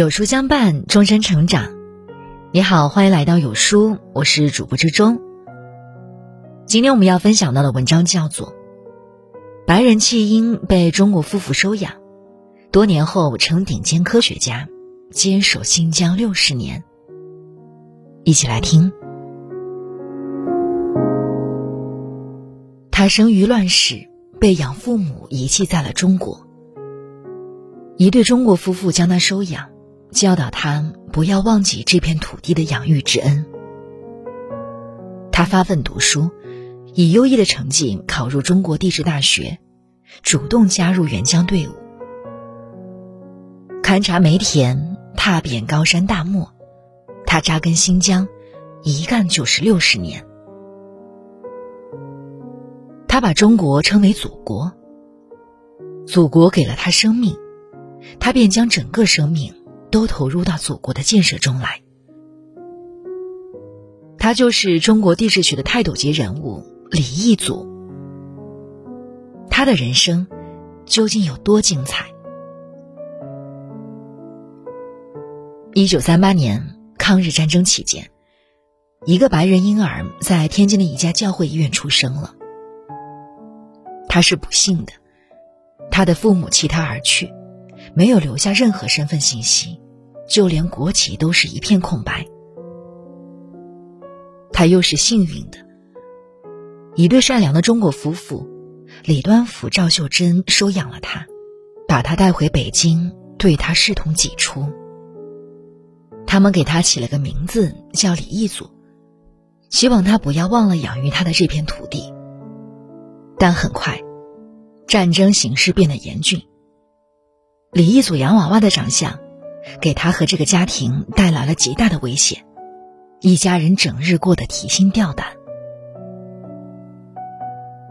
有书相伴，终身成长。你好，欢迎来到有书，我是主播之中。今天我们要分享到的文章叫做《白人弃婴被中国夫妇收养，多年后成顶尖科学家，坚守新疆六十年》。一起来听。他生于乱世，被养父母遗弃在了中国。一对中国夫妇将他收养，教导他不要忘记这片土地的养育之恩。他发奋读书，以优异的成绩考入中国地质大学，主动加入援疆队伍，勘察煤田，踏遍高山大漠。他扎根新疆，一干就是六十年。他把中国称为祖国，祖国给了他生命。他便将整个生命都投入到祖国的建设中来。他就是中国地质学的泰斗级人物李义祖。他的人生究竟有多精彩？一九三八年抗日战争期间，一个白人婴儿在天津的一家教会医院出生了。他是不幸的，他的父母弃他而去。没有留下任何身份信息，就连国旗都是一片空白。他又是幸运的，一对善良的中国夫妇李端甫、赵秀珍收养了他，把他带回北京，对他视同己出。他们给他起了个名字叫李义祖，希望他不要忘了养育他的这片土地。但很快，战争形势变得严峻。李义祖洋娃娃的长相，给他和这个家庭带来了极大的危险，一家人整日过得提心吊胆。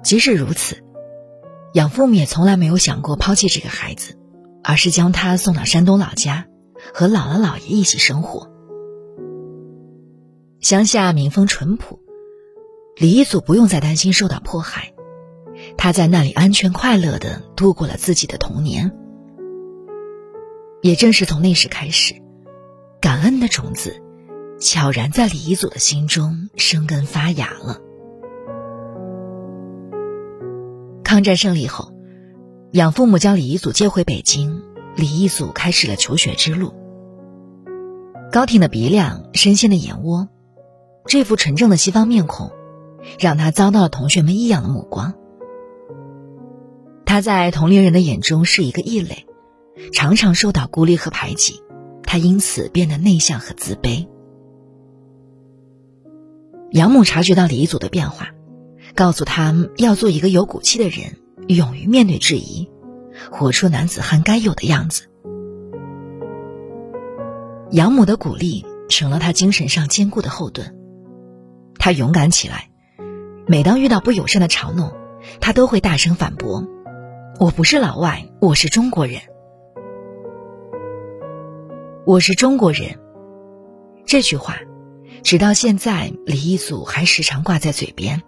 即使如此，养父母也从来没有想过抛弃这个孩子，而是将他送到山东老家，和姥姥姥爷一起生活。乡下民风淳朴，李一祖不用再担心受到迫害，他在那里安全快乐的度过了自己的童年。也正是从那时开始，感恩的种子悄然在李一祖的心中生根发芽了。抗战胜利后，养父母将李一祖接回北京，李一祖开始了求学之路。高挺的鼻梁，深陷的眼窝，这副纯正的西方面孔，让他遭到了同学们异样的目光。他在同龄人的眼中是一个异类。常常受到孤立和排挤，他因此变得内向和自卑。养母察觉到李祖的变化，告诉他要做一个有骨气的人，勇于面对质疑，活出男子汉该有的样子。养母的鼓励成了他精神上坚固的后盾，他勇敢起来。每当遇到不友善的嘲弄，他都会大声反驳：“我不是老外，我是中国人。”我是中国人，这句话，直到现在，李一祖还时常挂在嘴边。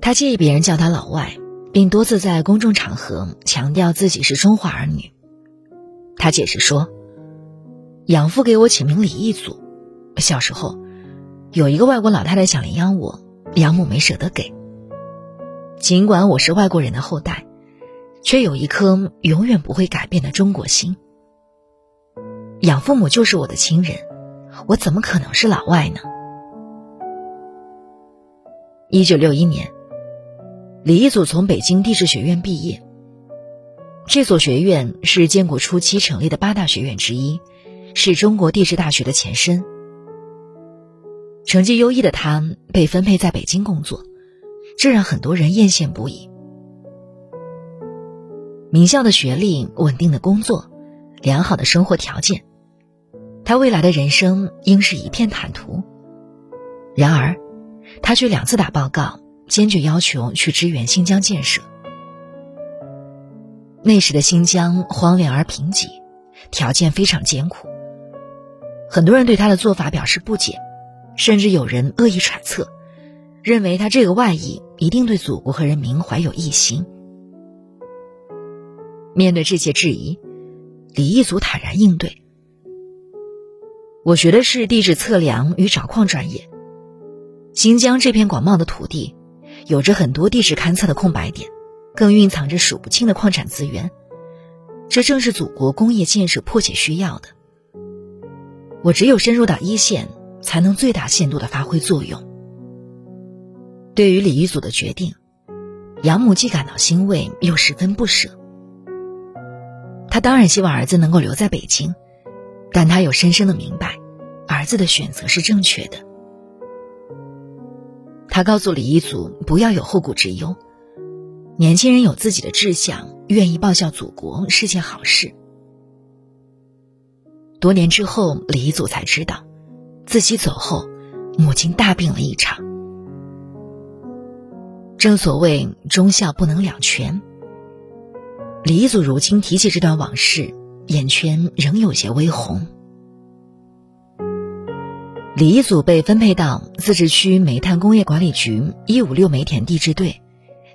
他介意别人叫他老外，并多次在公众场合强调自己是中华儿女。他解释说，养父给我起名李一祖，小时候，有一个外国老太太想领养我，养母没舍得给。尽管我是外国人的后代，却有一颗永远不会改变的中国心。养父母就是我的亲人，我怎么可能是老外呢？一九六一年，李一祖从北京地质学院毕业。这所学院是建国初期成立的八大学院之一，是中国地质大学的前身。成绩优异的他被分配在北京工作，这让很多人艳羡不已。名校的学历，稳定的工作。良好的生活条件，他未来的人生应是一片坦途。然而，他却两次打报告，坚决要求去支援新疆建设。那时的新疆荒凉而贫瘠，条件非常艰苦。很多人对他的做法表示不解，甚至有人恶意揣测，认为他这个外裔一定对祖国和人民怀有异心。面对这些质疑。李义祖坦然应对，我学的是地质测量与找矿专业。新疆这片广袤的土地，有着很多地质勘测的空白点，更蕴藏着数不清的矿产资源。这正是祖国工业建设迫切需要的。我只有深入到一线，才能最大限度的发挥作用。对于李一祖的决定，养母既感到欣慰，又十分不舍。他当然希望儿子能够留在北京，但他又深深的明白，儿子的选择是正确的。他告诉李一祖不要有后顾之忧，年轻人有自己的志向，愿意报效祖国是件好事。多年之后，李一祖才知道，自己走后，母亲大病了一场。正所谓忠孝不能两全。李一祖如今提起这段往事，眼圈仍有些微红。李一祖被分配到自治区煤炭工业管理局一五六煤田地质队，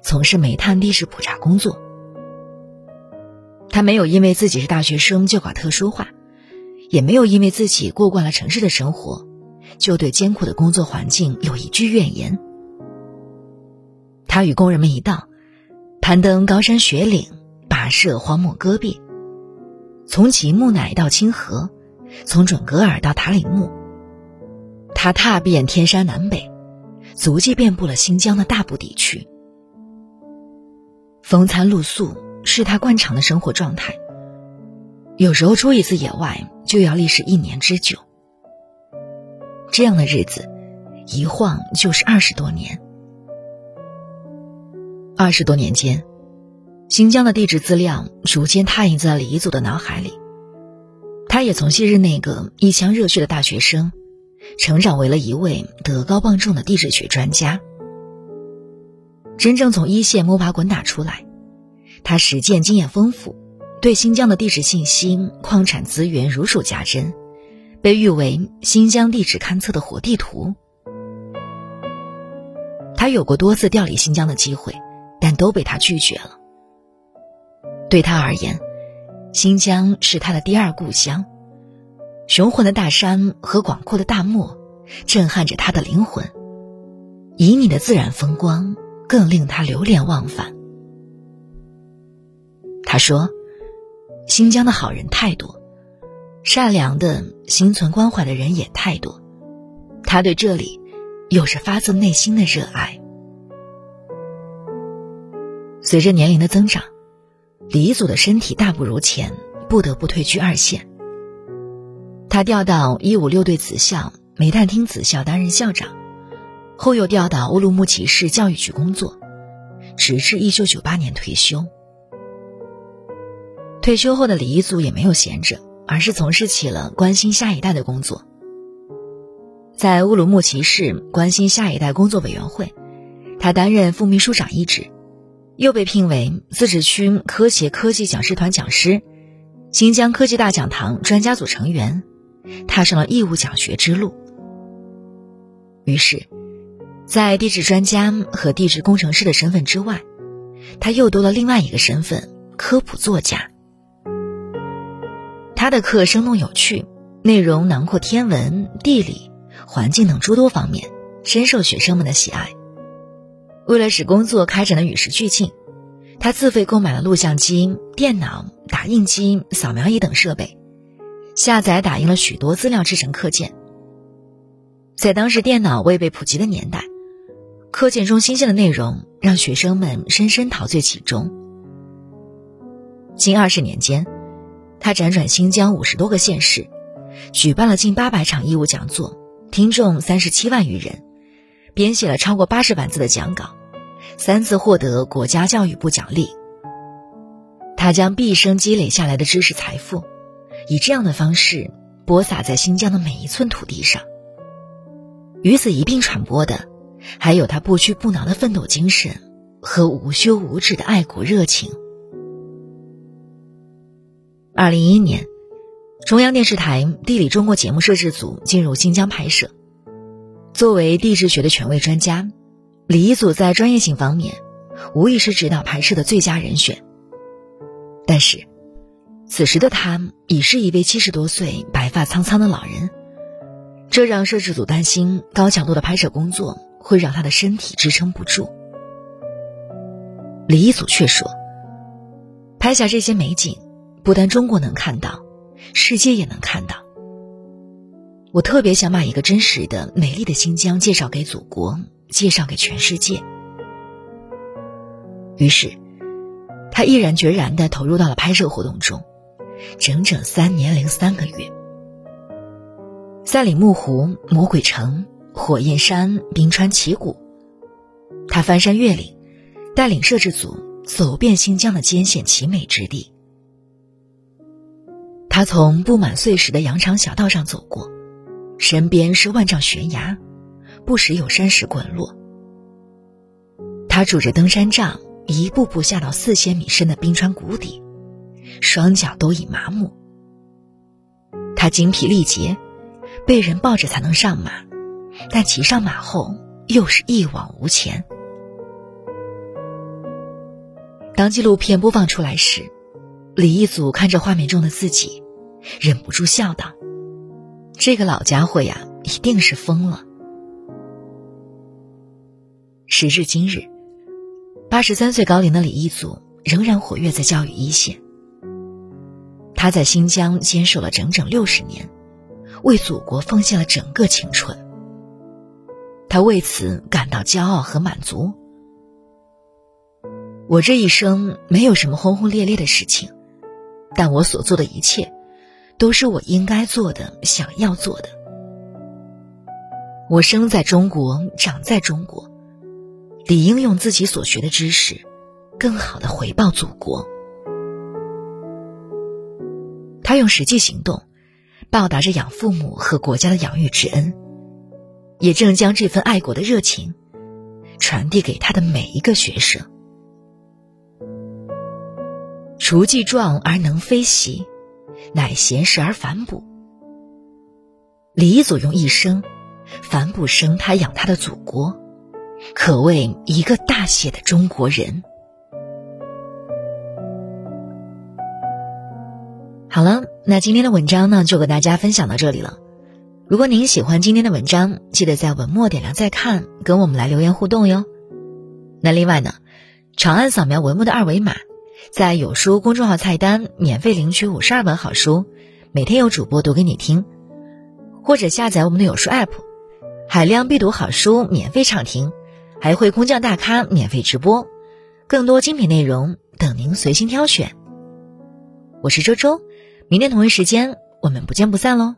从事煤炭地质普查工作。他没有因为自己是大学生就搞特殊化，也没有因为自己过惯了城市的生活，就对艰苦的工作环境有一句怨言。他与工人们一道，攀登高山雪岭。跋涉荒漠戈壁，从吉木乃到清河，从准格尔到塔里木，他踏遍天山南北，足迹遍布了新疆的大部地区。风餐露宿是他惯常的生活状态。有时候出一次野外就要历时一年之久。这样的日子，一晃就是二十多年。二十多年间。新疆的地质资料逐渐拓印在李一祖的脑海里，他也从昔日那个一腔热血的大学生，成长为了一位德高望重的地质学专家。真正从一线摸爬滚打出来，他实践经验丰富，对新疆的地质信息、矿产资源如数家珍，被誉为新疆地质勘测的活地图。他有过多次调离新疆的机会，但都被他拒绝了。对他而言，新疆是他的第二故乡。雄浑的大山和广阔的大漠，震撼着他的灵魂。旖旎的自然风光，更令他流连忘返。他说：“新疆的好人太多，善良的、心存关怀的人也太多。他对这里，有着发自内心的热爱。”随着年龄的增长。李一祖的身体大不如前，不得不退居二线。他调到一五六队子校煤炭厅子校担任校长，后又调到乌鲁木齐市教育局工作，直至一九九八年退休。退休后的李一祖也没有闲着，而是从事起了关心下一代的工作。在乌鲁木齐市关心下一代工作委员会，他担任副秘书长一职。又被聘为自治区科协科技讲师团讲师，新疆科技大讲堂专家组成员，踏上了义务讲学之路。于是，在地质专家和地质工程师的身份之外，他又多了另外一个身份——科普作家。他的课生动有趣，内容囊括天文、地理、环境等诸多方面，深受学生们的喜爱。为了使工作开展的与时俱进，他自费购买了录像机、电脑、打印机、扫描仪等设备，下载打印了许多资料制成课件。在当时电脑未被普及的年代，课件中新鲜的内容让学生们深深陶醉其中。近二十年间，他辗转新疆五十多个县市，举办了近八百场义务讲座，听众三十七万余人。编写了超过八十万字的讲稿，三次获得国家教育部奖励。他将毕生积累下来的知识财富，以这样的方式播撒在新疆的每一寸土地上。与此一并传播的，还有他不屈不挠的奋斗精神和无休无止的爱国热情。二零一一年，中央电视台《地理中国》节目摄制组进入新疆拍摄。作为地质学的权威专家，李一祖在专业性方面无疑是指导拍摄的最佳人选。但是，此时的他已是一位七十多岁、白发苍苍的老人，这让摄制组担心高强度的拍摄工作会让他的身体支撑不住。李一祖却说：“拍下这些美景，不但中国能看到，世界也能看到。我特别想把一个真实的、美丽的新疆介绍给祖国，介绍给全世界。”于是，他毅然决然的投入到了拍摄活动中，整整三年零三个月。赛里木湖、魔鬼城、火焰山、冰川奇谷，他翻山越岭，带领摄制组走遍新疆的艰险奇美之地。他从布满碎石的羊肠小道上走过，身边是万丈悬崖，不时有山石滚落。他拄着登山杖，一步步下到四千米深的冰川谷底，双脚都已麻木。他精疲力竭。被人抱着才能上马，但骑上马后又是一往无前。当纪录片播放出来时，李一祖看着画面中的自己，忍不住笑道：“这个老家伙呀，一定是疯了。”时至今日，八十三岁高龄的李一祖仍然活跃在教育一线。他在新疆坚守了整整六十年。为祖国奉献了整个青春，他为此感到骄傲和满足。我这一生没有什么轰轰烈烈的事情，但我所做的一切，都是我应该做的、想要做的。我生在中国，长在中国，理应用自己所学的知识，更好的回报祖国。他用实际行动。报答着养父母和国家的养育之恩，也正将这份爱国的热情传递给他的每一个学生。雏既壮而能飞袭，乃贤士而反哺。李祖用一生反哺生他养他的祖国，可谓一个大写的中国人。好了，那今天的文章呢，就和大家分享到这里了。如果您喜欢今天的文章，记得在文末点亮再看，跟我们来留言互动哟。那另外呢，长按扫描文末的二维码，在有书公众号菜单免费领取五十二本好书，每天有主播读给你听；或者下载我们的有书 App，海量必读好书免费畅听，还会空降大咖免费直播，更多精品内容等您随心挑选。我是周周。明天同一时间，我们不见不散喽。